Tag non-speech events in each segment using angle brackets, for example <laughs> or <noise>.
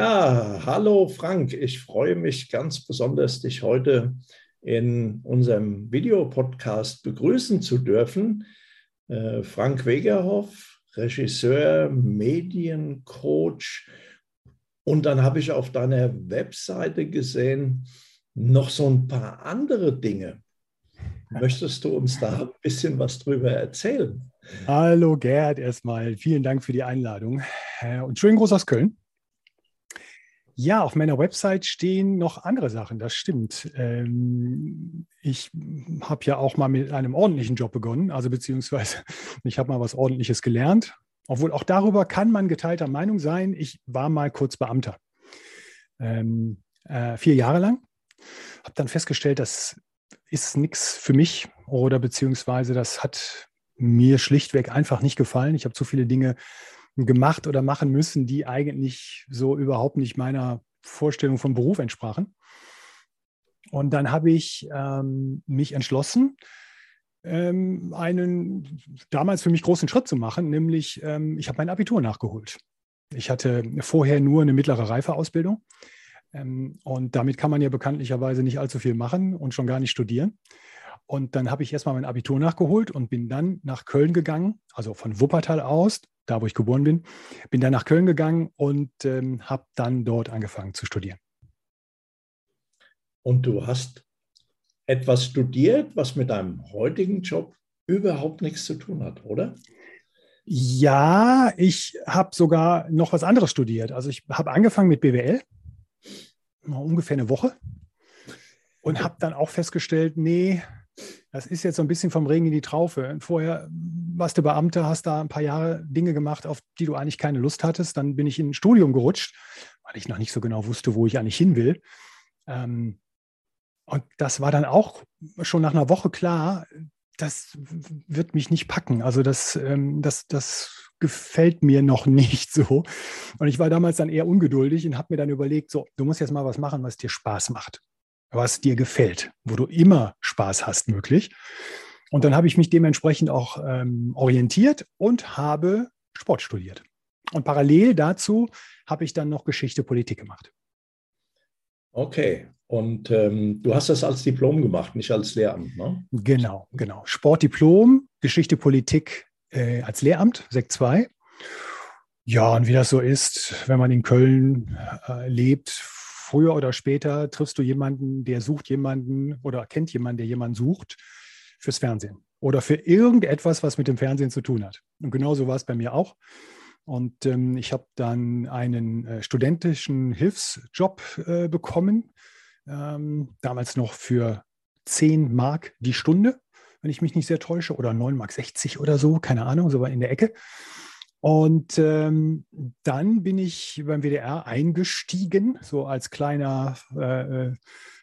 Ja, hallo Frank. Ich freue mich ganz besonders, dich heute in unserem Videopodcast begrüßen zu dürfen. Äh, Frank Wegerhoff, Regisseur, Mediencoach. Und dann habe ich auf deiner Webseite gesehen noch so ein paar andere Dinge. Möchtest du uns da ein bisschen was drüber erzählen? Hallo Gerd, erstmal vielen Dank für die Einladung äh, und schönen Gruß aus Köln. Ja, auf meiner Website stehen noch andere Sachen, das stimmt. Ähm, ich habe ja auch mal mit einem ordentlichen Job begonnen, also beziehungsweise <laughs> ich habe mal was Ordentliches gelernt. Obwohl auch darüber kann man geteilter Meinung sein. Ich war mal kurz Beamter. Ähm, äh, vier Jahre lang. Habe dann festgestellt, das ist nichts für mich oder beziehungsweise das hat mir schlichtweg einfach nicht gefallen. Ich habe zu viele Dinge gemacht oder machen müssen, die eigentlich so überhaupt nicht meiner Vorstellung vom Beruf entsprachen. Und dann habe ich ähm, mich entschlossen, ähm, einen damals für mich großen Schritt zu machen, nämlich ähm, ich habe mein Abitur nachgeholt. Ich hatte vorher nur eine mittlere Reifeausbildung ähm, und damit kann man ja bekanntlicherweise nicht allzu viel machen und schon gar nicht studieren. Und dann habe ich erstmal mein Abitur nachgeholt und bin dann nach Köln gegangen, also von Wuppertal aus, da wo ich geboren bin, bin dann nach Köln gegangen und ähm, habe dann dort angefangen zu studieren. Und du hast etwas studiert, was mit deinem heutigen Job überhaupt nichts zu tun hat, oder? Ja, ich habe sogar noch was anderes studiert. Also ich habe angefangen mit BWL, ungefähr eine Woche, und habe dann auch festgestellt, nee, das ist jetzt so ein bisschen vom Regen in die Traufe. Vorher warst du Beamter, hast da ein paar Jahre Dinge gemacht, auf die du eigentlich keine Lust hattest. Dann bin ich in ein Studium gerutscht, weil ich noch nicht so genau wusste, wo ich eigentlich hin will. Ähm, und das war dann auch schon nach einer Woche klar, das wird mich nicht packen. Also das, ähm, das, das gefällt mir noch nicht so. Und ich war damals dann eher ungeduldig und habe mir dann überlegt, so, du musst jetzt mal was machen, was dir Spaß macht was dir gefällt, wo du immer Spaß hast, möglich. Und dann habe ich mich dementsprechend auch ähm, orientiert und habe Sport studiert. Und parallel dazu habe ich dann noch Geschichte Politik gemacht. Okay, und ähm, du hast das als Diplom gemacht, nicht als Lehramt, ne? Genau, genau. Sportdiplom, Geschichte Politik äh, als Lehramt, Sekt 2. Ja, und wie das so ist, wenn man in Köln äh, lebt, früher oder später triffst du jemanden, der sucht jemanden oder kennt jemanden, der jemanden sucht fürs Fernsehen oder für irgendetwas, was mit dem Fernsehen zu tun hat. Und genauso war es bei mir auch. Und ähm, ich habe dann einen äh, studentischen Hilfsjob äh, bekommen, ähm, damals noch für 10 Mark die Stunde, wenn ich mich nicht sehr täusche, oder 9 Mark 60 oder so, keine Ahnung, so war in der Ecke. Und ähm, dann bin ich beim WDR eingestiegen, so als kleiner äh, äh,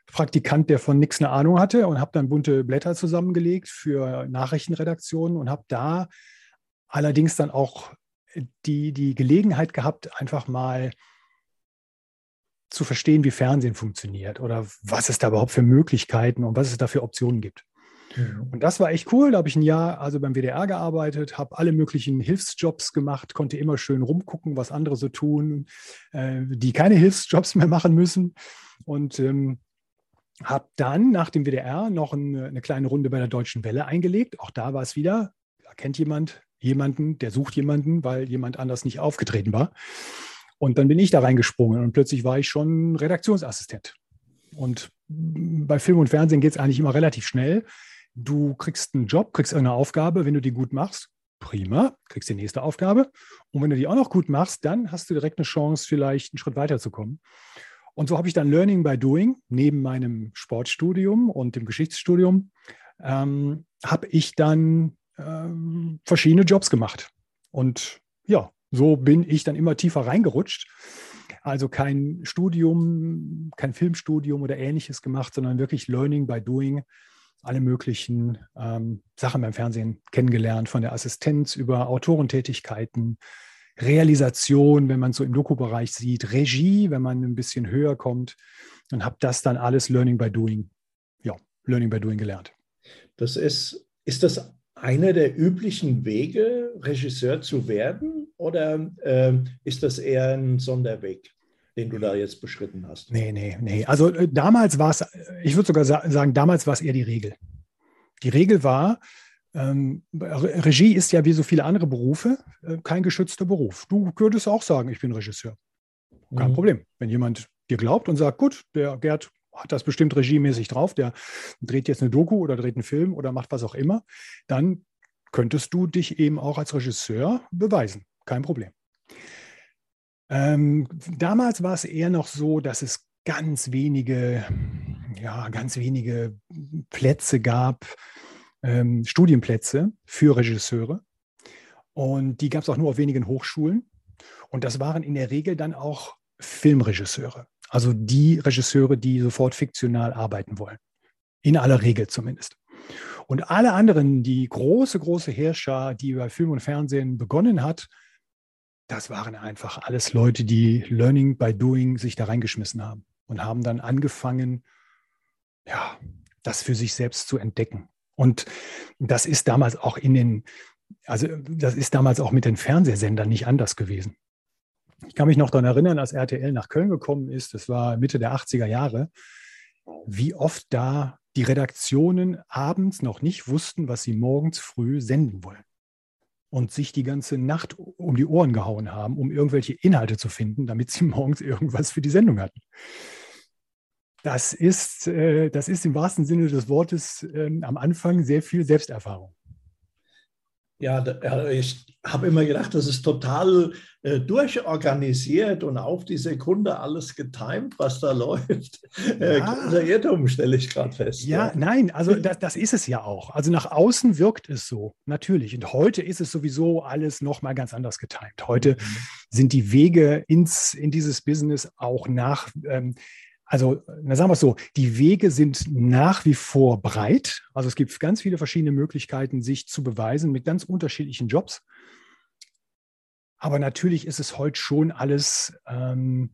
Praktikant, der von nichts eine Ahnung hatte und habe dann bunte Blätter zusammengelegt für Nachrichtenredaktionen und habe da allerdings dann auch die, die Gelegenheit gehabt, einfach mal zu verstehen, wie Fernsehen funktioniert oder was es da überhaupt für Möglichkeiten und was es da für Optionen gibt. Und das war echt cool. Da habe ich ein Jahr also beim WDR gearbeitet, habe alle möglichen Hilfsjobs gemacht, konnte immer schön rumgucken, was andere so tun, äh, die keine Hilfsjobs mehr machen müssen. Und ähm, habe dann nach dem WDR noch eine, eine, kleine Runde bei der Deutschen Welle eingelegt. Auch da war es wieder, da kennt jemand jemanden, der sucht jemanden, weil jemand anders nicht aufgetreten war. Und dann bin ich da reingesprungen und plötzlich war ich schon Redaktionsassistent. Und bei Film und Fernsehen geht es eigentlich immer relativ schnell. Du kriegst einen Job, kriegst eine Aufgabe, wenn du die gut machst, prima, kriegst die nächste Aufgabe. Und wenn du die auch noch gut machst, dann hast du direkt eine Chance, vielleicht einen Schritt weiterzukommen. Und so habe ich dann Learning by Doing neben meinem Sportstudium und dem Geschichtsstudium, ähm, habe ich dann ähm, verschiedene Jobs gemacht. Und ja, so bin ich dann immer tiefer reingerutscht. Also kein Studium, kein Filmstudium oder ähnliches gemacht, sondern wirklich Learning by Doing alle möglichen ähm, Sachen beim Fernsehen kennengelernt, von der Assistenz über Autorentätigkeiten, Realisation, wenn man so im Doku-Bereich sieht, Regie, wenn man ein bisschen höher kommt und habe das dann alles Learning by Doing, ja, Learning by Doing gelernt. Das ist, ist das einer der üblichen Wege, Regisseur zu werden oder äh, ist das eher ein Sonderweg? Den du da jetzt beschritten hast. Nee, nee, nee. Also äh, damals war es, ich würde sogar sagen, damals war es eher die Regel. Die Regel war, ähm, Regie ist ja wie so viele andere Berufe äh, kein geschützter Beruf. Du würdest auch sagen, ich bin Regisseur. Kein mhm. Problem. Wenn jemand dir glaubt und sagt, gut, der Gerd hat das bestimmt regiemäßig drauf, der dreht jetzt eine Doku oder dreht einen Film oder macht was auch immer, dann könntest du dich eben auch als Regisseur beweisen. Kein Problem. Ähm, damals war es eher noch so, dass es ganz wenige, ja, ganz wenige Plätze gab, ähm, Studienplätze für Regisseure. Und die gab es auch nur auf wenigen Hochschulen. Und das waren in der Regel dann auch Filmregisseure. Also die Regisseure, die sofort fiktional arbeiten wollen. In aller Regel zumindest. Und alle anderen, die große, große Herrscher, die bei Film und Fernsehen begonnen hat, das waren einfach alles Leute, die Learning by Doing sich da reingeschmissen haben und haben dann angefangen, ja, das für sich selbst zu entdecken. Und das ist damals auch in den, also das ist damals auch mit den Fernsehsendern nicht anders gewesen. Ich kann mich noch daran erinnern, als RTL nach Köln gekommen ist, das war Mitte der 80er Jahre, wie oft da die Redaktionen abends noch nicht wussten, was sie morgens früh senden wollen. Und sich die ganze Nacht um die Ohren gehauen haben, um irgendwelche Inhalte zu finden, damit sie <laughs> morgens irgendwas für die Sendung hatten. Das ist, äh, das ist im wahrsten Sinne des Wortes äh, am Anfang sehr viel Selbsterfahrung. Ja, ich habe immer gedacht, das ist total äh, durchorganisiert und auf die Sekunde alles getimt, was da <laughs> läuft. Äh, ja. Großer Irrtum, stelle ich gerade fest. Ja, ja, nein, also <laughs> das, das, ist es ja auch. Also nach außen wirkt es so, natürlich. Und heute ist es sowieso alles nochmal ganz anders getimt. Heute mhm. sind die Wege ins, in dieses Business auch nach. Ähm, also, na sagen wir es so, die Wege sind nach wie vor breit. Also es gibt ganz viele verschiedene Möglichkeiten, sich zu beweisen mit ganz unterschiedlichen Jobs. Aber natürlich ist es heute schon alles, ähm,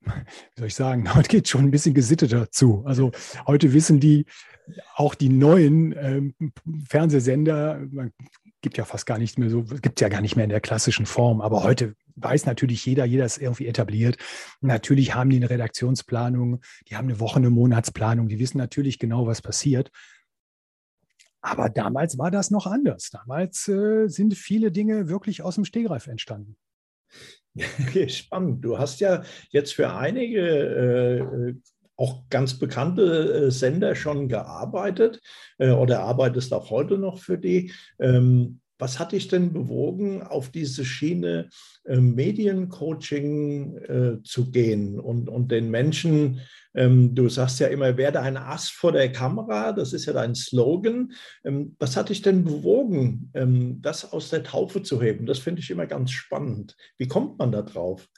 wie soll ich sagen, <laughs> heute geht schon ein bisschen gesitteter zu. Also heute wissen die, auch die neuen ähm, Fernsehsender, man gibt ja fast gar nicht mehr so, gibt ja gar nicht mehr in der klassischen Form, aber heute weiß natürlich jeder, jeder ist irgendwie etabliert. Natürlich haben die eine Redaktionsplanung, die haben eine Woche, eine Monatsplanung, die wissen natürlich genau, was passiert. Aber damals war das noch anders. Damals äh, sind viele Dinge wirklich aus dem Stegreif entstanden. Spannend. Du hast ja jetzt für einige äh, auch ganz bekannte äh, Sender schon gearbeitet äh, oder arbeitest auch heute noch für die. Ähm, was hat dich denn bewogen, auf diese Schiene äh, Mediencoaching äh, zu gehen und, und den Menschen, ähm, du sagst ja immer, werde ein Ass vor der Kamera, das ist ja dein Slogan. Ähm, was hat dich denn bewogen, ähm, das aus der Taufe zu heben? Das finde ich immer ganz spannend. Wie kommt man da drauf?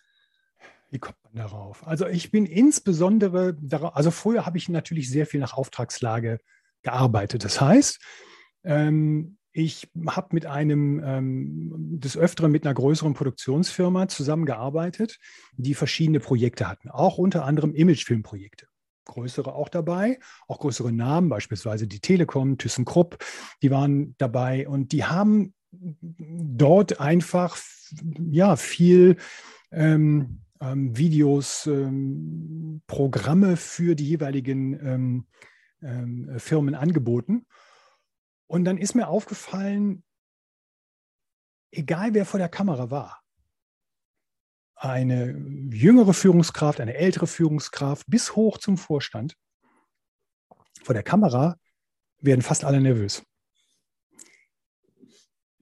Wie kommt man darauf? Also ich bin insbesondere darauf, also vorher habe ich natürlich sehr viel nach Auftragslage gearbeitet. Das heißt, ähm, ich habe mit einem ähm, des Öfteren mit einer größeren Produktionsfirma zusammengearbeitet, die verschiedene Projekte hatten, auch unter anderem Imagefilmprojekte. Größere auch dabei, auch größere Namen, beispielsweise die Telekom, ThyssenKrupp, die waren dabei und die haben dort einfach ja viel ähm, ähm, Videos, ähm, Programme für die jeweiligen ähm, ähm, Firmen angeboten. Und dann ist mir aufgefallen, egal wer vor der Kamera war, eine jüngere Führungskraft, eine ältere Führungskraft bis hoch zum Vorstand, vor der Kamera werden fast alle nervös.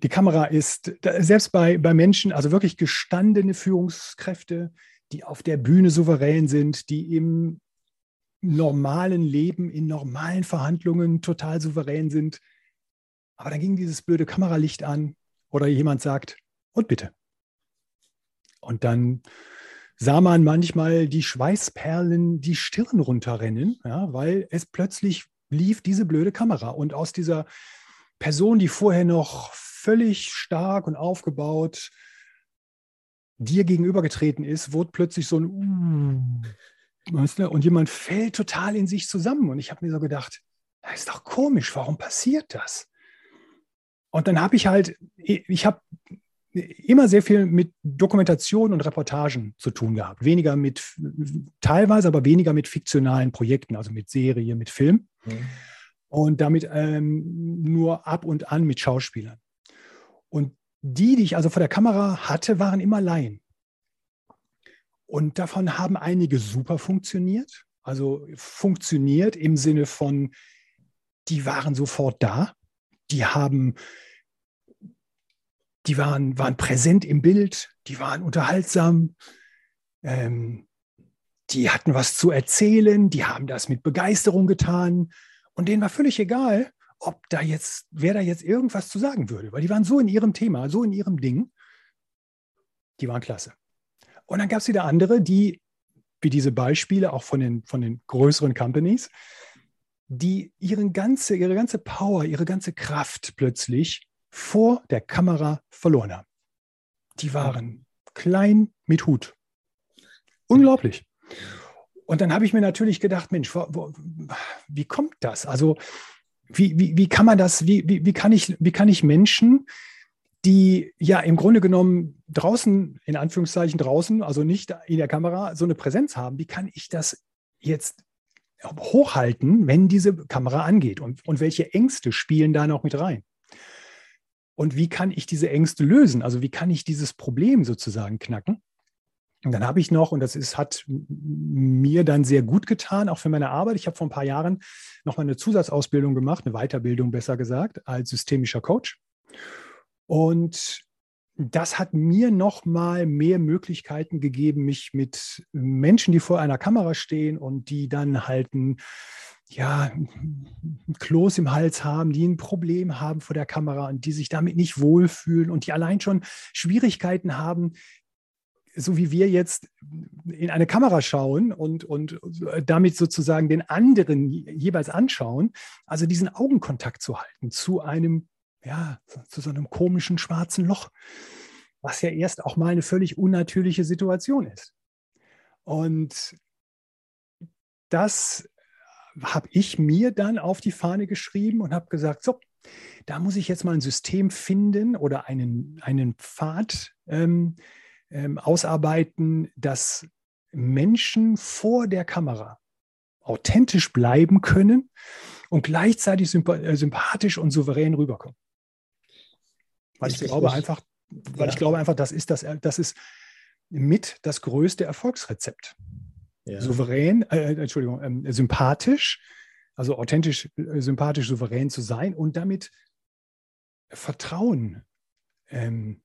Die Kamera ist, selbst bei, bei Menschen, also wirklich gestandene Führungskräfte, die auf der Bühne souverän sind, die im normalen Leben, in normalen Verhandlungen total souverän sind, aber dann ging dieses blöde Kameralicht an oder jemand sagt, und bitte. Und dann sah man manchmal die Schweißperlen die Stirn runterrennen, ja, weil es plötzlich lief diese blöde Kamera. Und aus dieser Person, die vorher noch völlig stark und aufgebaut dir gegenübergetreten ist, wurde plötzlich so ein weißt du, und jemand fällt total in sich zusammen. Und ich habe mir so gedacht, das ist doch komisch, warum passiert das? Und dann habe ich halt, ich habe immer sehr viel mit Dokumentation und Reportagen zu tun gehabt. Weniger mit, teilweise aber weniger mit fiktionalen Projekten, also mit Serie, mit Film. Mhm. Und damit ähm, nur ab und an mit Schauspielern. Und die, die ich also vor der Kamera hatte, waren immer Laien. Und davon haben einige super funktioniert. Also funktioniert im Sinne von, die waren sofort da. Die haben die waren, waren präsent im Bild, die waren unterhaltsam, ähm, die hatten was zu erzählen, die haben das mit Begeisterung getan und denen war völlig egal, ob da jetzt, wer da jetzt irgendwas zu sagen würde, weil die waren so in ihrem Thema, so in ihrem Ding, die waren klasse. Und dann gab es wieder andere, die, wie diese Beispiele auch von den, von den größeren Companies, die ihren ganze, ihre ganze Power, ihre ganze Kraft plötzlich vor der Kamera verloren haben. Die waren klein mit Hut. Unglaublich. Und dann habe ich mir natürlich gedacht, Mensch, wo, wo, wie kommt das? Also wie, wie, wie kann man das, wie, wie, wie, kann ich, wie kann ich Menschen, die ja im Grunde genommen draußen, in Anführungszeichen draußen, also nicht in der Kamera, so eine Präsenz haben, wie kann ich das jetzt hochhalten, wenn diese Kamera angeht? Und, und welche Ängste spielen da noch mit rein? Und wie kann ich diese Ängste lösen? Also wie kann ich dieses Problem sozusagen knacken? Und dann habe ich noch, und das ist, hat mir dann sehr gut getan, auch für meine Arbeit. Ich habe vor ein paar Jahren noch mal eine Zusatzausbildung gemacht, eine Weiterbildung besser gesagt, als systemischer Coach. Und das hat mir noch mal mehr Möglichkeiten gegeben, mich mit Menschen, die vor einer Kamera stehen und die dann halt ein ja, Kloß im Hals haben, die ein Problem haben vor der Kamera und die sich damit nicht wohlfühlen und die allein schon Schwierigkeiten haben, so wie wir jetzt in eine Kamera schauen und, und damit sozusagen den anderen jeweils anschauen, also diesen Augenkontakt zu halten zu einem, ja, zu so einem komischen schwarzen Loch, was ja erst auch mal eine völlig unnatürliche Situation ist. Und das habe ich mir dann auf die Fahne geschrieben und habe gesagt, so, da muss ich jetzt mal ein System finden oder einen, einen Pfad ähm, ähm, ausarbeiten, dass Menschen vor der Kamera authentisch bleiben können und gleichzeitig äh, sympathisch und souverän rüberkommen. Weil ich glaube nicht? einfach, weil ja. ich glaube einfach, das ist das, das ist mit das größte Erfolgsrezept ja. souverän, äh, Entschuldigung, ähm, sympathisch, also authentisch, äh, sympathisch, souverän zu sein und damit Vertrauen ähm,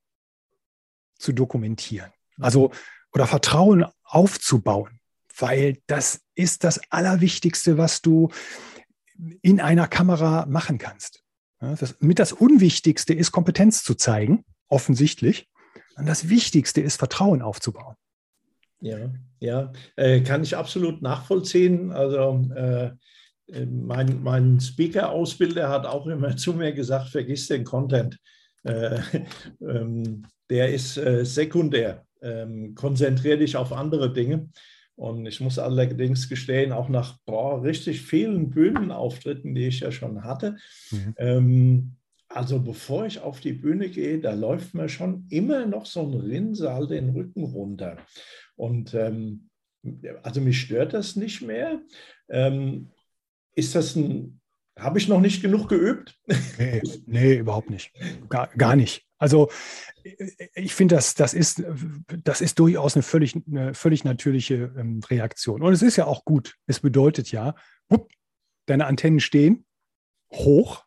zu dokumentieren. Also oder Vertrauen aufzubauen, weil das ist das Allerwichtigste, was du in einer Kamera machen kannst. Das, mit das Unwichtigste ist Kompetenz zu zeigen, offensichtlich. Und das Wichtigste ist Vertrauen aufzubauen. Ja, ja, äh, kann ich absolut nachvollziehen. Also äh, mein, mein Speaker-Ausbilder hat auch immer <laughs> zu mir gesagt, vergiss den Content. Äh, ähm, der ist äh, sekundär. Ähm, konzentriere dich auf andere Dinge. Und ich muss allerdings gestehen, auch nach boah, richtig vielen Bühnenauftritten, die ich ja schon hatte, mhm. ähm, also bevor ich auf die Bühne gehe, da läuft mir schon immer noch so ein Rinnsal den Rücken runter. Und ähm, also mich stört das nicht mehr. Ähm, ist das ein, habe ich noch nicht genug geübt? Nee, nee überhaupt nicht. Gar, gar nicht. Also ich finde, das, das, ist, das ist durchaus eine völlig, eine völlig natürliche ähm, Reaktion. Und es ist ja auch gut. Es bedeutet ja, whoop, deine Antennen stehen hoch,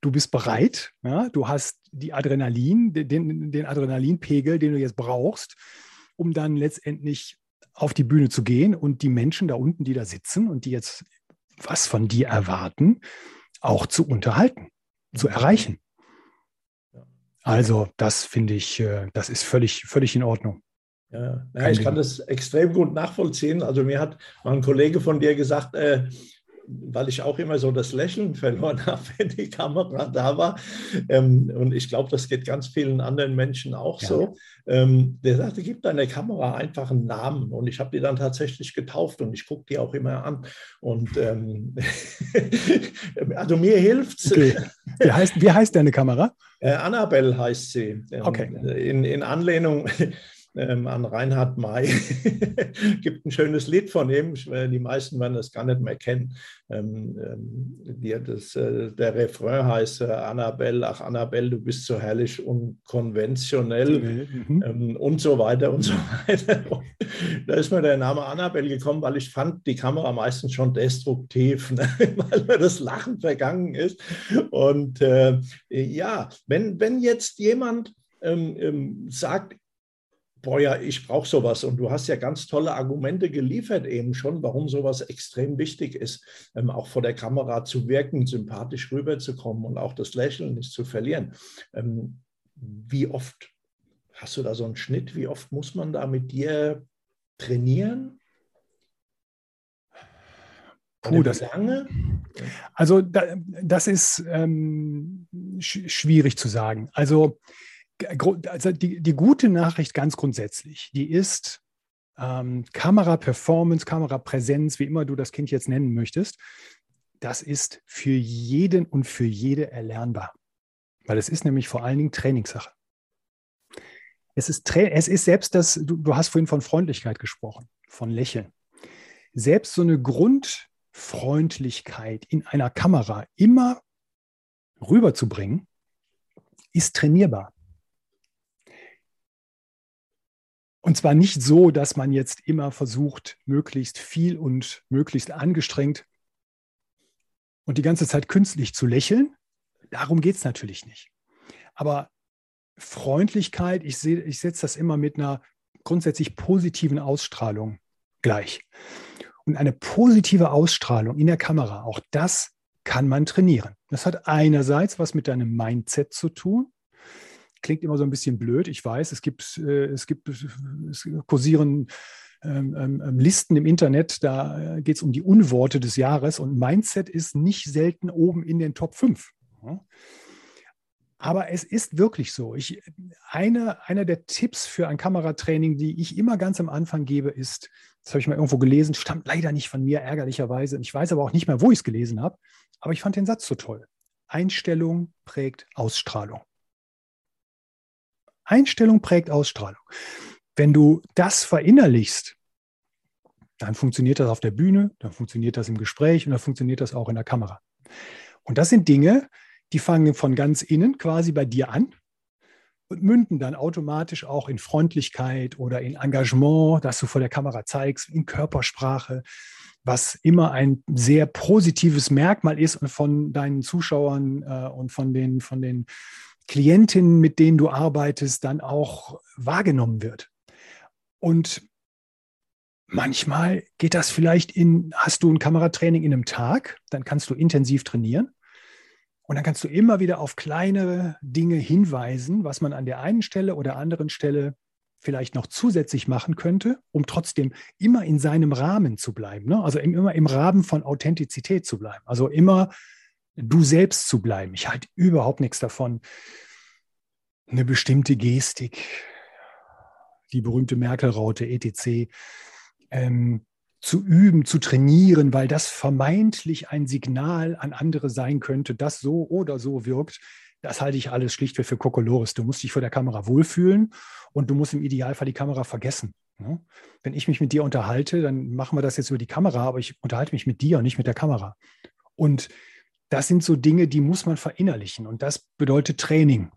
du bist bereit, ja, du hast die Adrenalin, den, den Adrenalinpegel, den du jetzt brauchst, um dann letztendlich auf die Bühne zu gehen und die Menschen da unten, die da sitzen und die jetzt was von dir erwarten, auch zu unterhalten, zu erreichen. Also das finde ich, äh, das ist völlig, völlig in Ordnung. Ja, ja ich kann das extrem gut nachvollziehen. Also mir hat mal ein Kollege von dir gesagt, äh, weil ich auch immer so das Lächeln <laughs> verloren habe, wenn die Kamera da war. Ähm, und ich glaube, das geht ganz vielen anderen Menschen auch ja. so. Ähm, der sagte, gib deiner Kamera einfach einen Namen. Und ich habe die dann tatsächlich getauft und ich gucke die auch immer an. Und ähm, <laughs> also mir hilft es. Okay. Wie, heißt, wie heißt deine Kamera? Äh, Annabelle heißt sie. Ähm, okay. In, in Anlehnung ähm, an Reinhard May. <laughs> gibt ein schönes Lied von ihm, die meisten werden das gar nicht mehr kennen. Ähm, ähm, die, das, äh, der Refrain heißt äh, Annabelle, ach Annabelle, du bist so herrlich und konventionell mhm. ähm, und so weiter und so weiter. Und <laughs> da ist mir der Name Annabelle gekommen, weil ich fand die Kamera meistens schon destruktiv, <laughs> ne? weil mir das Lachen vergangen ist. Und äh, ja, wenn, wenn jetzt jemand ähm, ähm, sagt, boah, ja, ich brauche sowas. Und du hast ja ganz tolle Argumente geliefert eben schon, warum sowas extrem wichtig ist, ähm, auch vor der Kamera zu wirken, sympathisch rüberzukommen und auch das Lächeln nicht zu verlieren. Ähm, wie oft hast du da so einen Schnitt? Wie oft muss man da mit dir trainieren? Puh, das lange? Also da, das ist ähm, sch schwierig zu sagen. Also also die, die gute Nachricht ganz grundsätzlich, die ist ähm, Kamera-Performance, Kamerapräsenz, wie immer du das Kind jetzt nennen möchtest, das ist für jeden und für jede erlernbar. Weil es ist nämlich vor allen Dingen Trainingssache. Es ist, es ist selbst das, du, du hast vorhin von Freundlichkeit gesprochen, von Lächeln. Selbst so eine Grundfreundlichkeit in einer Kamera immer rüberzubringen, ist trainierbar. Und zwar nicht so, dass man jetzt immer versucht, möglichst viel und möglichst angestrengt und die ganze Zeit künstlich zu lächeln. Darum geht es natürlich nicht. Aber Freundlichkeit, ich, seh, ich setze das immer mit einer grundsätzlich positiven Ausstrahlung gleich. Und eine positive Ausstrahlung in der Kamera, auch das kann man trainieren. Das hat einerseits was mit deinem Mindset zu tun klingt immer so ein bisschen blöd. Ich weiß, es gibt, äh, es gibt, es kursieren ähm, ähm, ähm, Listen im Internet, da geht es um die Unworte des Jahres und Mindset ist nicht selten oben in den Top 5. Aber es ist wirklich so. Ich, eine, einer der Tipps für ein Kameratraining, die ich immer ganz am Anfang gebe, ist, das habe ich mal irgendwo gelesen, stammt leider nicht von mir, ärgerlicherweise. Ich weiß aber auch nicht mehr, wo ich es gelesen habe. Aber ich fand den Satz so toll. Einstellung prägt Ausstrahlung. Einstellung prägt Ausstrahlung. Wenn du das verinnerlichst, dann funktioniert das auf der Bühne, dann funktioniert das im Gespräch und dann funktioniert das auch in der Kamera. Und das sind Dinge, die fangen von ganz innen quasi bei dir an und münden dann automatisch auch in Freundlichkeit oder in Engagement, das du vor der Kamera zeigst, in Körpersprache, was immer ein sehr positives Merkmal ist und von deinen Zuschauern äh, und von den, von den Klientinnen, mit denen du arbeitest, dann auch wahrgenommen wird. Und manchmal geht das vielleicht in, hast du ein Kameratraining in einem Tag, dann kannst du intensiv trainieren. Und dann kannst du immer wieder auf kleine Dinge hinweisen, was man an der einen Stelle oder anderen Stelle vielleicht noch zusätzlich machen könnte, um trotzdem immer in seinem Rahmen zu bleiben. Ne? Also immer im Rahmen von Authentizität zu bleiben. Also immer du selbst zu bleiben. Ich halte überhaupt nichts davon, eine bestimmte Gestik, die berühmte Merkel-Raute, etc., ähm, zu üben, zu trainieren, weil das vermeintlich ein Signal an andere sein könnte, das so oder so wirkt. Das halte ich alles schlichtweg für Kokolores. Du musst dich vor der Kamera wohlfühlen und du musst im Idealfall die Kamera vergessen. Wenn ich mich mit dir unterhalte, dann machen wir das jetzt über die Kamera, aber ich unterhalte mich mit dir und nicht mit der Kamera. Und das sind so Dinge, die muss man verinnerlichen. Und das bedeutet Training.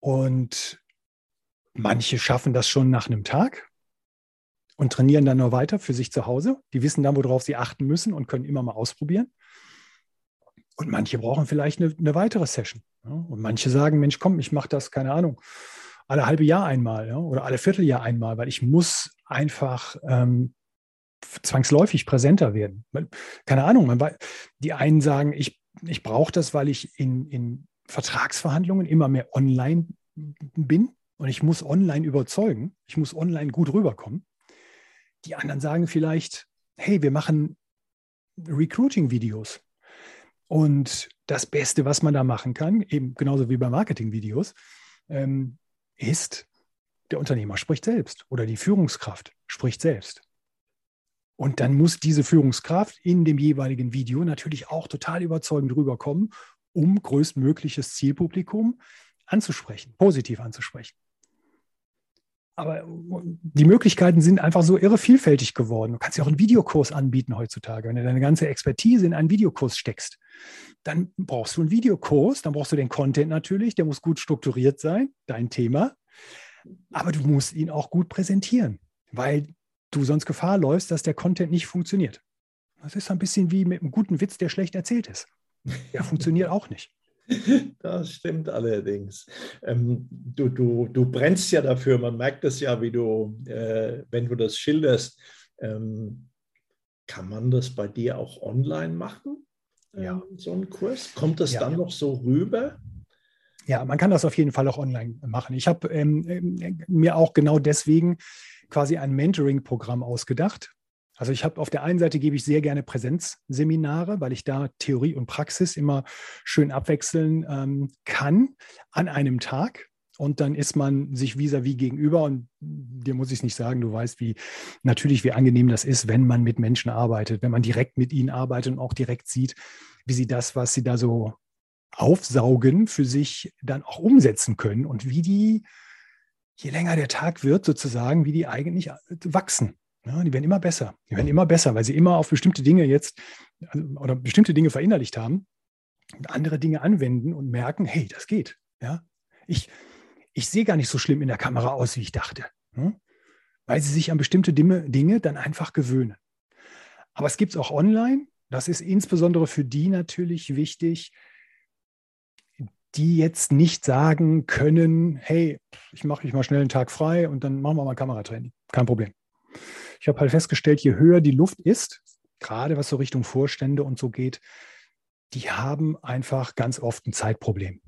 Und manche schaffen das schon nach einem Tag und trainieren dann nur weiter für sich zu Hause. Die wissen dann, worauf sie achten müssen und können immer mal ausprobieren. Und manche brauchen vielleicht eine, eine weitere Session. Und manche sagen, Mensch, komm, ich mache das, keine Ahnung, alle halbe Jahr einmal oder alle Vierteljahr einmal, weil ich muss einfach ähm, zwangsläufig präsenter werden. Keine Ahnung, man, die einen sagen, ich, ich brauche das, weil ich in, in Vertragsverhandlungen immer mehr online bin und ich muss online überzeugen, ich muss online gut rüberkommen. Die anderen sagen vielleicht, hey, wir machen Recruiting-Videos. Und das Beste, was man da machen kann, eben genauso wie bei Marketing-Videos, ähm, ist, der Unternehmer spricht selbst oder die Führungskraft spricht selbst. Und dann muss diese Führungskraft in dem jeweiligen Video natürlich auch total überzeugend rüberkommen, um größtmögliches Zielpublikum anzusprechen, positiv anzusprechen. Aber die Möglichkeiten sind einfach so irre vielfältig geworden. Du kannst ja auch einen Videokurs anbieten heutzutage. Wenn du deine ganze Expertise in einen Videokurs steckst, dann brauchst du einen Videokurs, dann brauchst du den Content natürlich, der muss gut strukturiert sein, dein Thema. Aber du musst ihn auch gut präsentieren, weil du sonst Gefahr läufst, dass der Content nicht funktioniert. Das ist ein bisschen wie mit einem guten Witz, der schlecht erzählt ist. Der funktioniert <laughs> auch nicht. Das stimmt allerdings. Ähm, du, du, du brennst ja dafür, man merkt es ja, wie du, äh, wenn du das schilderst. Ähm, kann man das bei dir auch online machen? Ja. Ähm, so ein Kurs? Kommt das ja. dann noch so rüber? Ja, man kann das auf jeden Fall auch online machen. Ich habe ähm, ähm mir auch genau deswegen quasi ein Mentoring-Programm ausgedacht. Also ich habe auf der einen Seite gebe ich sehr gerne Präsenzseminare, weil ich da Theorie und Praxis immer schön abwechseln ähm, kann an einem Tag. Und dann ist man sich vis-à-vis -vis gegenüber. Und dir muss ich es nicht sagen, du weißt, wie natürlich, wie angenehm das ist, wenn man mit Menschen arbeitet, wenn man direkt mit ihnen arbeitet und auch direkt sieht, wie sie das, was sie da so aufsaugen, für sich dann auch umsetzen können und wie die je länger der Tag wird, sozusagen, wie die eigentlich äh, wachsen. Ja, die werden immer besser. Die werden immer besser, weil sie immer auf bestimmte Dinge jetzt also, oder bestimmte Dinge verinnerlicht haben und andere Dinge anwenden und merken, hey, das geht. Ja, ich, ich sehe gar nicht so schlimm in der Kamera aus, wie ich dachte. Ja? Weil sie sich an bestimmte Dinge dann einfach gewöhnen. Aber es gibt es auch online. Das ist insbesondere für die natürlich wichtig, die jetzt nicht sagen können, hey, ich mache mich mal schnell einen Tag frei und dann machen wir mal Kameratraining. Kein Problem. Ich habe halt festgestellt, je höher die Luft ist, gerade was so Richtung Vorstände und so geht, die haben einfach ganz oft ein Zeitproblem.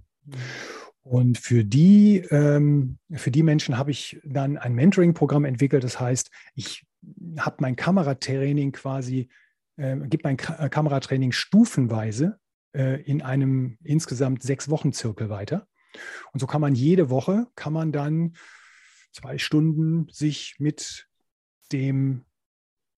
Und für die, ähm, für die Menschen habe ich dann ein Mentoring-Programm entwickelt. Das heißt, ich habe mein Kameratraining quasi, äh, gebe mein Ka Kameratraining stufenweise äh, in einem insgesamt sechs Wochen Zirkel weiter. Und so kann man jede Woche, kann man dann zwei Stunden sich mit dem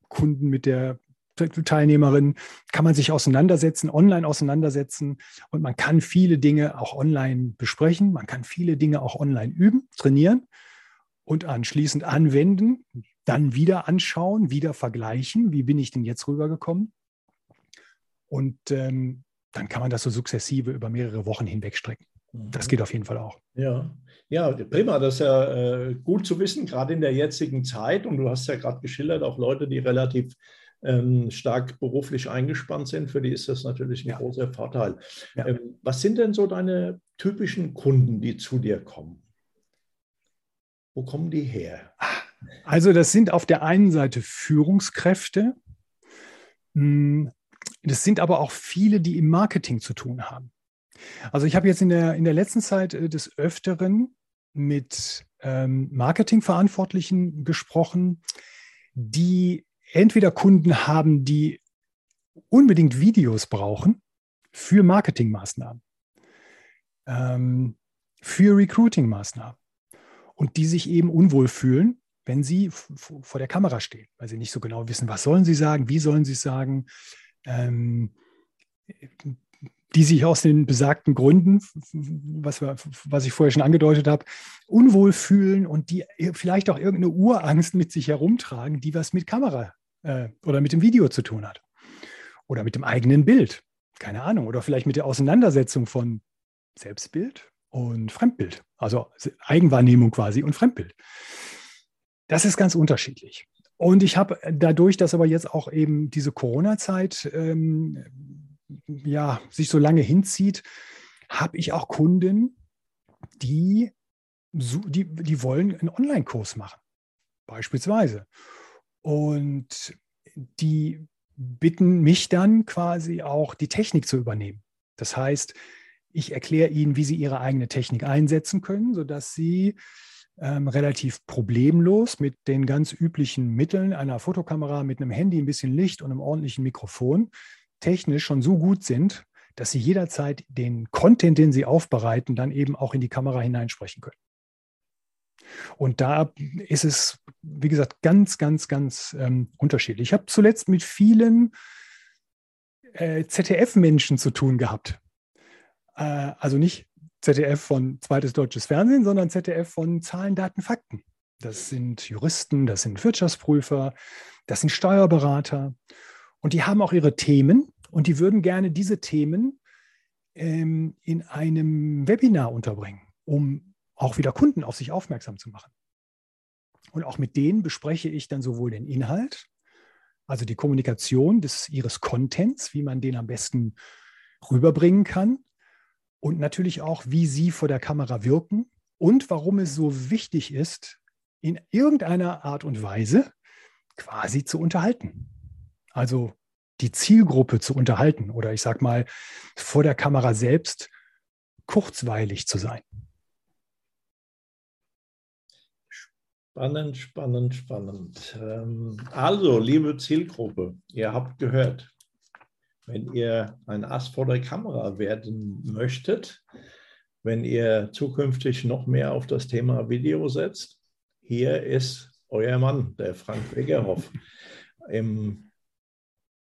Kunden, mit der Teilnehmerin, kann man sich auseinandersetzen, online auseinandersetzen und man kann viele Dinge auch online besprechen, man kann viele Dinge auch online üben, trainieren und anschließend anwenden, dann wieder anschauen, wieder vergleichen, wie bin ich denn jetzt rübergekommen. Und ähm, dann kann man das so sukzessive über mehrere Wochen hinweg strecken. Das mhm. geht auf jeden Fall auch. Ja, ja prima. Das ist ja äh, gut zu wissen, gerade in der jetzigen Zeit. Und du hast ja gerade geschildert, auch Leute, die relativ ähm, stark beruflich eingespannt sind, für die ist das natürlich ein ja. großer Vorteil. Ja. Ähm, was sind denn so deine typischen Kunden, die zu dir kommen? Wo kommen die her? Also das sind auf der einen Seite Führungskräfte, hm, das sind aber auch viele, die im Marketing zu tun haben. Also ich habe jetzt in der, in der letzten Zeit äh, des Öfteren mit ähm, Marketingverantwortlichen gesprochen, die entweder Kunden haben, die unbedingt Videos brauchen für Marketingmaßnahmen, ähm, für Recruiting-Maßnahmen und die sich eben unwohl fühlen, wenn sie vor der Kamera stehen, weil sie nicht so genau wissen, was sollen sie sagen, wie sollen sie es sagen, ähm, die sich aus den besagten Gründen, was, wir, was ich vorher schon angedeutet habe, unwohl fühlen und die vielleicht auch irgendeine Urangst mit sich herumtragen, die was mit Kamera äh, oder mit dem Video zu tun hat. Oder mit dem eigenen Bild. Keine Ahnung. Oder vielleicht mit der Auseinandersetzung von Selbstbild und Fremdbild. Also Eigenwahrnehmung quasi und Fremdbild. Das ist ganz unterschiedlich. Und ich habe dadurch, dass aber jetzt auch eben diese Corona-Zeit ähm, ja, sich so lange hinzieht, habe ich auch Kunden, die, die, die wollen einen Online-Kurs machen, beispielsweise. Und die bitten mich dann quasi auch die Technik zu übernehmen. Das heißt, ich erkläre ihnen, wie sie ihre eigene Technik einsetzen können, sodass sie ähm, relativ problemlos mit den ganz üblichen Mitteln einer Fotokamera, mit einem Handy, ein bisschen Licht und einem ordentlichen Mikrofon technisch schon so gut sind, dass sie jederzeit den Content, den sie aufbereiten, dann eben auch in die Kamera hineinsprechen können. Und da ist es, wie gesagt, ganz, ganz, ganz ähm, unterschiedlich. Ich habe zuletzt mit vielen äh, ZDF-Menschen zu tun gehabt. Äh, also nicht ZDF von zweites deutsches Fernsehen, sondern ZDF von Zahlen, Daten, Fakten. Das sind Juristen, das sind Wirtschaftsprüfer, das sind Steuerberater. Und die haben auch ihre Themen und die würden gerne diese Themen ähm, in einem Webinar unterbringen, um auch wieder Kunden auf sich aufmerksam zu machen. Und auch mit denen bespreche ich dann sowohl den Inhalt, also die Kommunikation des, ihres Contents, wie man den am besten rüberbringen kann, und natürlich auch, wie sie vor der Kamera wirken und warum es so wichtig ist, in irgendeiner Art und Weise quasi zu unterhalten. Also die Zielgruppe zu unterhalten oder ich sage mal vor der Kamera selbst kurzweilig zu sein. Spannend, spannend, spannend. Ähm, also, liebe Zielgruppe, ihr habt gehört, wenn ihr ein Ass vor der Kamera werden möchtet, wenn ihr zukünftig noch mehr auf das Thema Video setzt, hier ist euer Mann, der Frank Wegerhoff. Im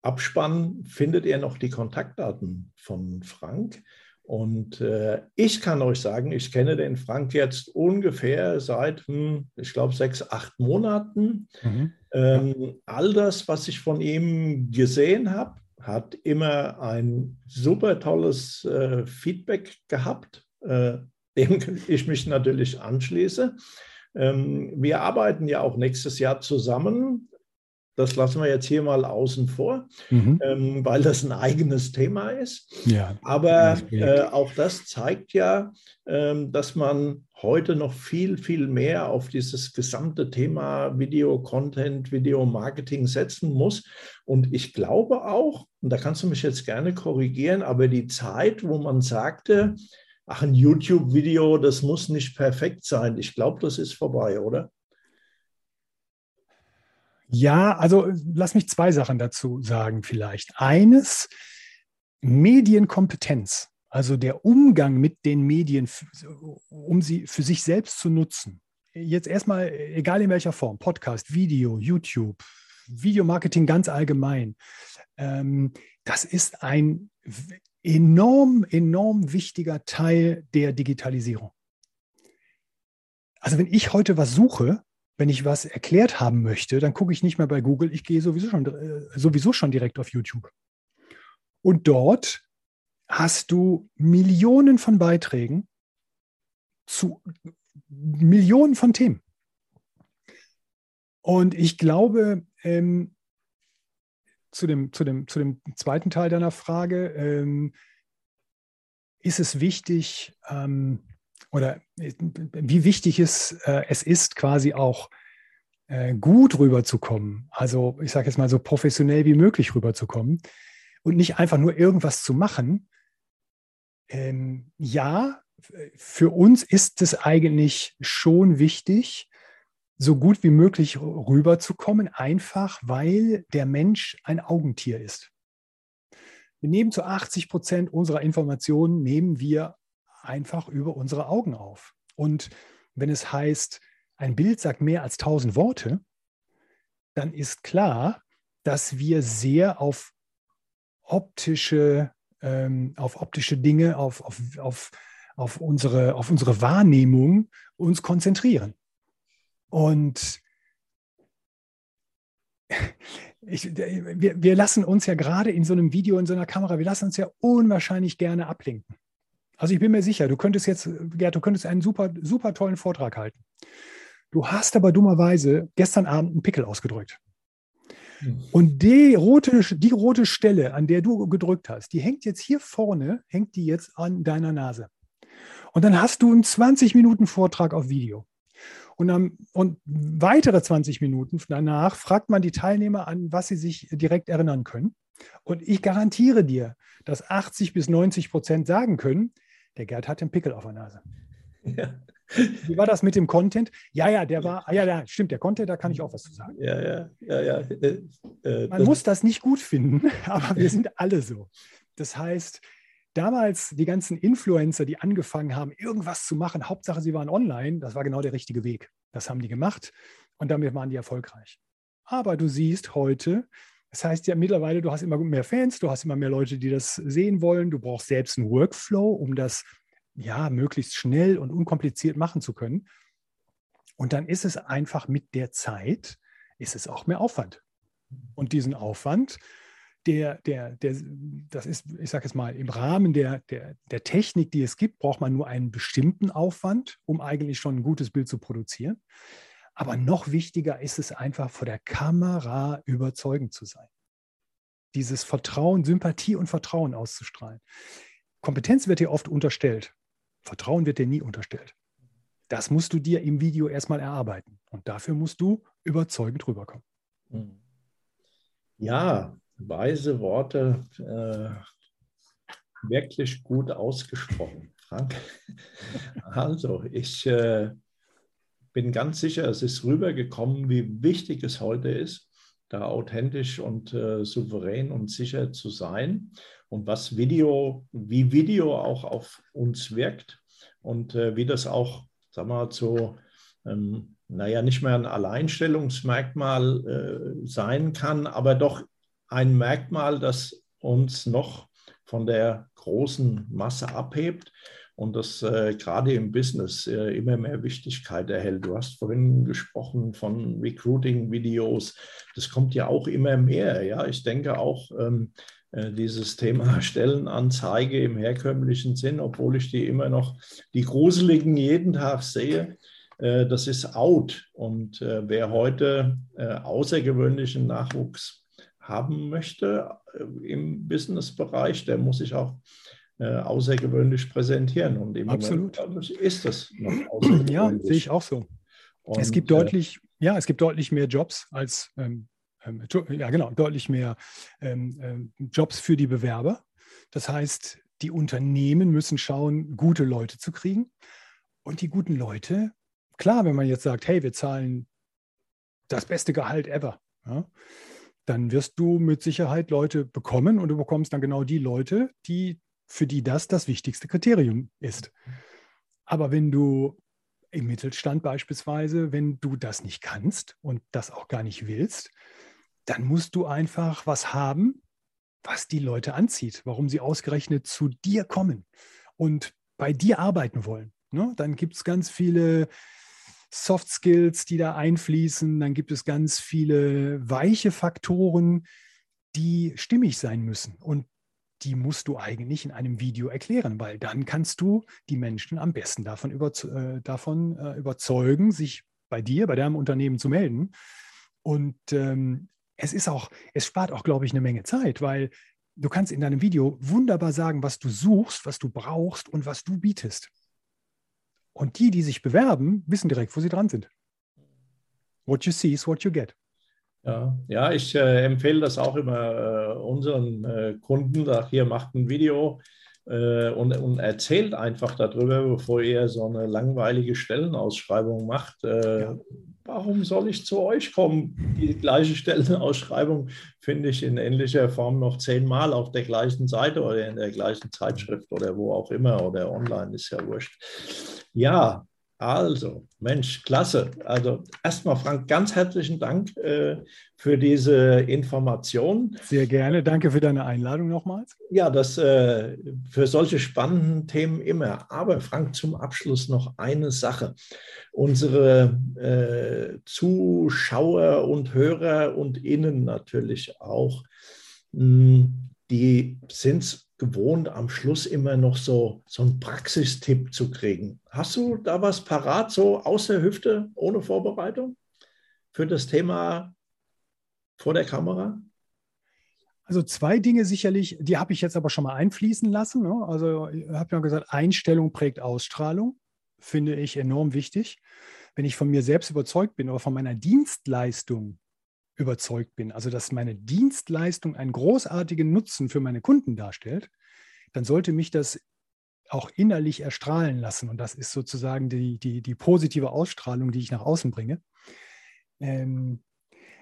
Abspann findet ihr noch die Kontaktdaten von Frank. Und äh, ich kann euch sagen, ich kenne den Frank jetzt ungefähr seit, hm, ich glaube, sechs, acht Monaten. Mhm. Ähm, all das, was ich von ihm gesehen habe, hat immer ein super tolles äh, Feedback gehabt, äh, <laughs> dem ich mich natürlich anschließe. Ähm, wir arbeiten ja auch nächstes Jahr zusammen das lassen wir jetzt hier mal außen vor, mhm. ähm, weil das ein eigenes Thema ist. Ja, Aber äh, auch das zeigt ja, ähm, dass man heute noch viel, viel mehr auf dieses gesamte Thema Video-Content, Video-Marketing setzen muss. Und ich glaube auch, und da kannst du mich jetzt gerne korrigieren, aber die Zeit, wo man sagte, ach, ein YouTube-Video, das muss nicht perfekt sein, ich glaube, das ist vorbei, oder? Ja, also lass mich zwei Sachen dazu sagen vielleicht. Eines, Medienkompetenz, also der Umgang mit den Medien, um sie für sich selbst zu nutzen. Jetzt erstmal, egal in welcher Form, Podcast, Video, YouTube, Videomarketing ganz allgemein. Ähm, das ist ein enorm, enorm wichtiger Teil der Digitalisierung. Also wenn ich heute was suche, wenn ich was erklärt haben möchte, dann gucke ich nicht mehr bei Google, ich gehe sowieso schon, äh, sowieso schon direkt auf YouTube. Und dort hast du Millionen von Beiträgen zu Millionen von Themen. Und ich glaube, ähm, zu, dem, zu, dem, zu dem zweiten Teil deiner Frage, ähm, ist es wichtig, ähm, oder äh, wie wichtig es, äh, es ist, quasi auch äh, gut rüberzukommen. Also ich sage jetzt mal so professionell wie möglich rüberzukommen und nicht einfach nur irgendwas zu machen. Ähm, ja, für uns ist es eigentlich schon wichtig, so gut wie möglich rüberzukommen, einfach weil der Mensch ein Augentier ist. Wir nehmen zu 80 Prozent unserer Informationen, nehmen wir einfach über unsere Augen auf. Und wenn es heißt, ein Bild sagt mehr als tausend Worte, dann ist klar, dass wir sehr auf optische, ähm, auf optische Dinge, auf, auf, auf, auf, unsere, auf unsere Wahrnehmung uns konzentrieren. Und <laughs> ich, wir, wir lassen uns ja gerade in so einem Video, in so einer Kamera, wir lassen uns ja unwahrscheinlich gerne ablenken. Also ich bin mir sicher, du könntest jetzt, Gerd, du könntest einen super, super tollen Vortrag halten. Du hast aber dummerweise gestern Abend einen Pickel ausgedrückt. Und die rote, die rote Stelle, an der du gedrückt hast, die hängt jetzt hier vorne, hängt die jetzt an deiner Nase. Und dann hast du einen 20 Minuten Vortrag auf Video. Und, dann, und weitere 20 Minuten danach fragt man die Teilnehmer an, was sie sich direkt erinnern können. Und ich garantiere dir, dass 80 bis 90 Prozent sagen können, der Gerd hat den Pickel auf der Nase. Ja. <laughs> Wie war das mit dem Content? Ja, ja, der war, ah, ja, ja, stimmt, der Content, da kann ich auch was zu sagen. Ja, ja, ja, ja. Äh, äh, Man das muss das nicht gut finden, <laughs> aber wir sind alle so. Das heißt, damals die ganzen Influencer, die angefangen haben, irgendwas zu machen, Hauptsache sie waren online, das war genau der richtige Weg. Das haben die gemacht und damit waren die erfolgreich. Aber du siehst heute, das heißt ja mittlerweile, du hast immer mehr Fans, du hast immer mehr Leute, die das sehen wollen, du brauchst selbst einen Workflow, um das ja möglichst schnell und unkompliziert machen zu können. Und dann ist es einfach mit der Zeit, ist es auch mehr Aufwand. Und diesen Aufwand, der, der, der, das ist, ich sage es mal, im Rahmen der, der, der Technik, die es gibt, braucht man nur einen bestimmten Aufwand, um eigentlich schon ein gutes Bild zu produzieren. Aber noch wichtiger ist es einfach, vor der Kamera überzeugend zu sein. Dieses Vertrauen, Sympathie und Vertrauen auszustrahlen. Kompetenz wird dir oft unterstellt. Vertrauen wird dir nie unterstellt. Das musst du dir im Video erstmal erarbeiten. Und dafür musst du überzeugend rüberkommen. Hm. Ja, weise Worte, äh, wirklich gut ausgesprochen, Frank. <laughs> Also, ich äh, bin ganz sicher, es ist rübergekommen, wie wichtig es heute ist, da authentisch und äh, souverän und sicher zu sein. Und was Video, wie Video auch auf uns wirkt und äh, wie das auch, wir mal, zu, ähm, naja, nicht mehr ein Alleinstellungsmerkmal äh, sein kann, aber doch ein Merkmal, das uns noch von der großen Masse abhebt und das äh, gerade im Business äh, immer mehr Wichtigkeit erhält. Du hast vorhin gesprochen von Recruiting-Videos. Das kommt ja auch immer mehr. Ja, ich denke auch ähm, äh, dieses Thema <laughs> Stellenanzeige im herkömmlichen Sinn, obwohl ich die immer noch die gruseligen jeden Tag sehe. Äh, das ist out. Und äh, wer heute außergewöhnlichen Nachwuchs haben möchte im Businessbereich, der muss sich auch äh, außergewöhnlich präsentieren. Und im Absolut. Moment ist das noch Ja, sehe ich auch so. Und, es gibt äh, deutlich, äh, ja, es gibt deutlich mehr Jobs als, ähm, ähm, ja genau, deutlich mehr ähm, ähm, Jobs für die Bewerber. Das heißt, die Unternehmen müssen schauen, gute Leute zu kriegen. Und die guten Leute, klar, wenn man jetzt sagt, hey, wir zahlen das beste Gehalt ever, ja, dann wirst du mit Sicherheit Leute bekommen und du bekommst dann genau die Leute, die für die das das wichtigste Kriterium ist. Aber wenn du im Mittelstand beispielsweise, wenn du das nicht kannst und das auch gar nicht willst, dann musst du einfach was haben, was die Leute anzieht, warum sie ausgerechnet zu dir kommen und bei dir arbeiten wollen. Ne? Dann gibt es ganz viele Soft Skills, die da einfließen, dann gibt es ganz viele weiche Faktoren, die stimmig sein müssen. Und die musst du eigentlich in einem Video erklären, weil dann kannst du die Menschen am besten davon, überze äh, davon äh, überzeugen, sich bei dir, bei deinem Unternehmen zu melden. Und ähm, es ist auch, es spart auch, glaube ich, eine Menge Zeit, weil du kannst in deinem Video wunderbar sagen, was du suchst, was du brauchst und was du bietest. Und die, die sich bewerben, wissen direkt, wo sie dran sind. What you see is what you get. Ja, ja ich äh, empfehle das auch immer äh, unseren äh, Kunden. Sag, hier macht ein Video äh, und, und, erzählt einfach darüber, bevor ihr so eine langweilige Stellenausschreibung macht. Äh, ja. Warum soll ich zu euch kommen? Die gleiche <laughs> Stellenausschreibung finde ich in ähnlicher Form noch zehnmal auf der gleichen Seite oder in der gleichen Zeitschrift oder wo auch immer oder online ist ja wurscht. Ja, also, Mensch, klasse. Also erstmal, Frank, ganz herzlichen Dank äh, für diese Information. Sehr gerne. Danke für deine Einladung nochmals. Ja, das äh, für solche spannenden Themen immer. Aber Frank, zum Abschluss noch eine Sache. Unsere äh, Zuschauer und Hörer und Innen natürlich auch, mh, hm, die sind gewohnt, am Schluss immer noch so, so einen Praxistipp zu kriegen. Hast du da was parat, so aus der Hüfte, ohne Vorbereitung für das Thema vor der Kamera? Also zwei Dinge sicherlich, die habe ich jetzt aber schon mal einfließen lassen. Ne? Also ich habe ja gesagt, Einstellung prägt Ausstrahlung, finde ich enorm wichtig. Wenn ich von mir selbst überzeugt bin oder von meiner Dienstleistung überzeugt bin, also dass meine Dienstleistung einen großartigen Nutzen für meine Kunden darstellt, dann sollte mich das auch innerlich erstrahlen lassen. Und das ist sozusagen die, die, die positive Ausstrahlung, die ich nach außen bringe. Ähm,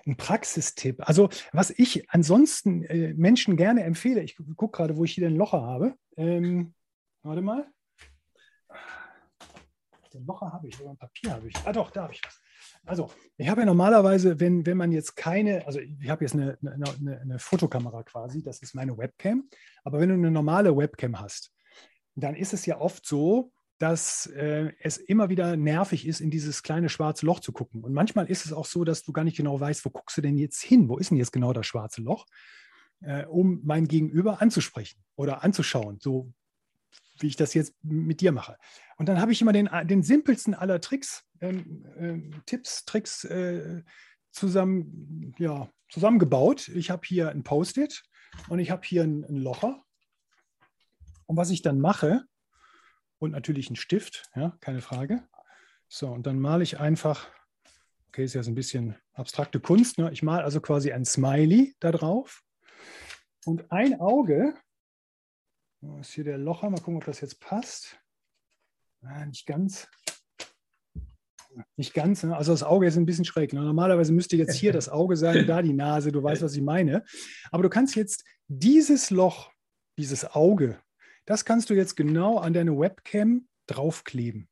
ein Praxistipp. Also, was ich ansonsten äh, Menschen gerne empfehle, ich gucke gerade, wo ich hier den Locher habe. Ähm, warte mal. Den Locher habe ich, oder ein Papier habe ich. Ah, doch, da habe ich was. Also, ich habe ja normalerweise, wenn, wenn man jetzt keine, also ich habe jetzt eine, eine, eine, Fotokamera quasi, das ist meine Webcam, aber wenn du eine normale Webcam hast, dann ist es ja oft so, dass äh, es immer wieder nervig ist, in dieses kleine schwarze Loch zu gucken. Und manchmal ist es auch so, dass du gar nicht genau weißt, wo guckst du denn jetzt hin? Wo ist denn jetzt genau das schwarze Loch? Äh, um mein Gegenüber anzusprechen oder anzuschauen, so wie ich das jetzt mit dir mache. Und dann habe ich immer den, den simpelsten aller Tricks, ähm, äh, Tipps, Tricks äh, zusammen, ja, zusammengebaut. Ich habe hier ein Post-it und ich habe hier ein, ein Locher. Und was ich dann mache, und natürlich ein Stift, ja, keine Frage. So, und dann male ich einfach, okay, ist ja so ein bisschen abstrakte Kunst, ne? ich male also quasi ein Smiley da drauf und ein Auge, ist hier der Locher, mal gucken, ob das jetzt passt. Ah, nicht ganz. Nicht ganz, ne? also das Auge ist ein bisschen schräg. Ne? Normalerweise müsste jetzt hier das Auge sein da die Nase, du weißt, was ich meine. Aber du kannst jetzt dieses Loch, dieses Auge das kannst du jetzt genau an deine Webcam draufkleben,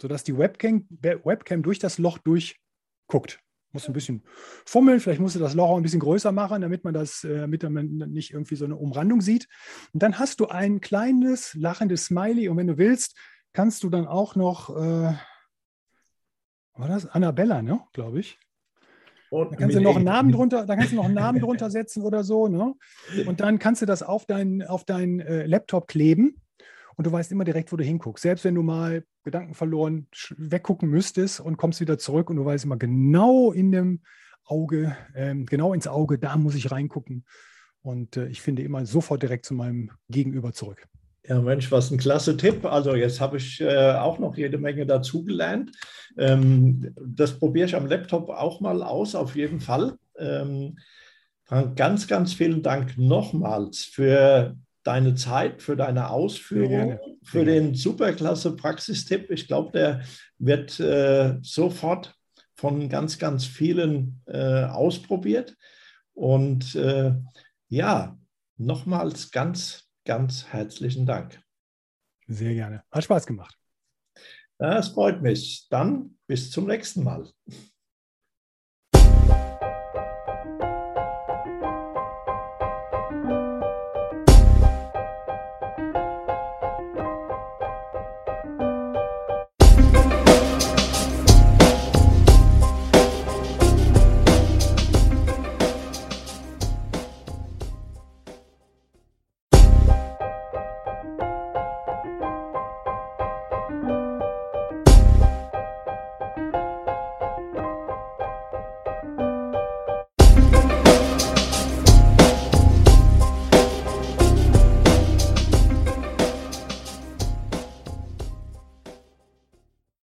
sodass die Webcam, Webcam durch das Loch durchguckt. Muss ein bisschen fummeln, vielleicht musst du das Loch auch ein bisschen größer machen, damit man das, äh, damit man nicht irgendwie so eine Umrandung sieht. Und dann hast du ein kleines lachendes Smiley und wenn du willst, kannst du dann auch noch, äh, war das Annabella, ne, glaube ich. Und da kannst du noch einen Namen drunter, da kannst du noch einen Namen <laughs> drunter setzen oder so, ne? Und dann kannst du das auf deinen auf dein, äh, Laptop kleben und du weißt immer direkt, wo du hinguckst. Selbst wenn du mal Gedanken verloren weggucken müsstest und kommst wieder zurück und du weißt immer genau in dem Auge, ähm, genau ins Auge, da muss ich reingucken. Und äh, ich finde immer sofort direkt zu meinem Gegenüber zurück. Ja, Mensch, was ein klasse Tipp. Also jetzt habe ich äh, auch noch jede Menge dazugelernt. Ähm, das probiere ich am Laptop auch mal aus, auf jeden Fall. Ähm, ganz, ganz vielen Dank nochmals für deine Zeit, für deine Ausführung, für den superklasse Praxistipp. Ich glaube, der wird äh, sofort von ganz, ganz vielen äh, ausprobiert. Und äh, ja, nochmals ganz ganz herzlichen Dank. Sehr gerne. Hat Spaß gemacht. Das freut mich. Dann bis zum nächsten Mal.